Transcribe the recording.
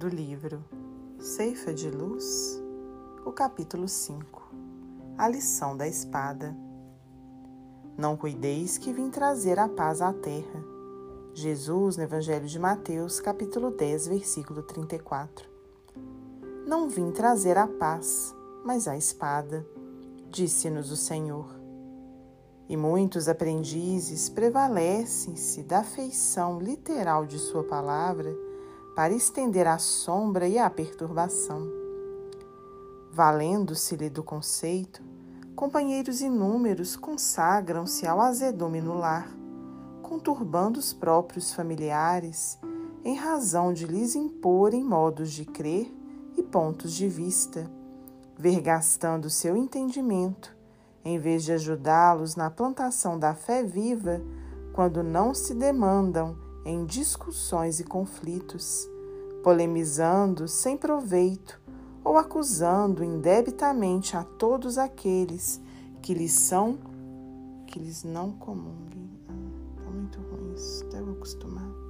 do livro Ceifa de Luz, o capítulo 5 A lição da espada. Não cuideis que vim trazer a paz à terra. Jesus, no Evangelho de Mateus, capítulo 10, versículo 34. Não vim trazer a paz, mas a espada, disse-nos o Senhor. E muitos aprendizes prevalecem-se da feição literal de Sua palavra para estender a sombra e a perturbação. Valendo-se-lhe do conceito, companheiros inúmeros consagram-se ao azedume no lar, conturbando os próprios familiares em razão de lhes imporem modos de crer e pontos de vista, vergastando seu entendimento em vez de ajudá-los na plantação da fé viva, quando não se demandam em discussões e conflitos, polemizando sem proveito ou acusando indebitamente a todos aqueles que lhes são que lhes não comunguem. Ah, tá muito ruim isso, eu acostumar.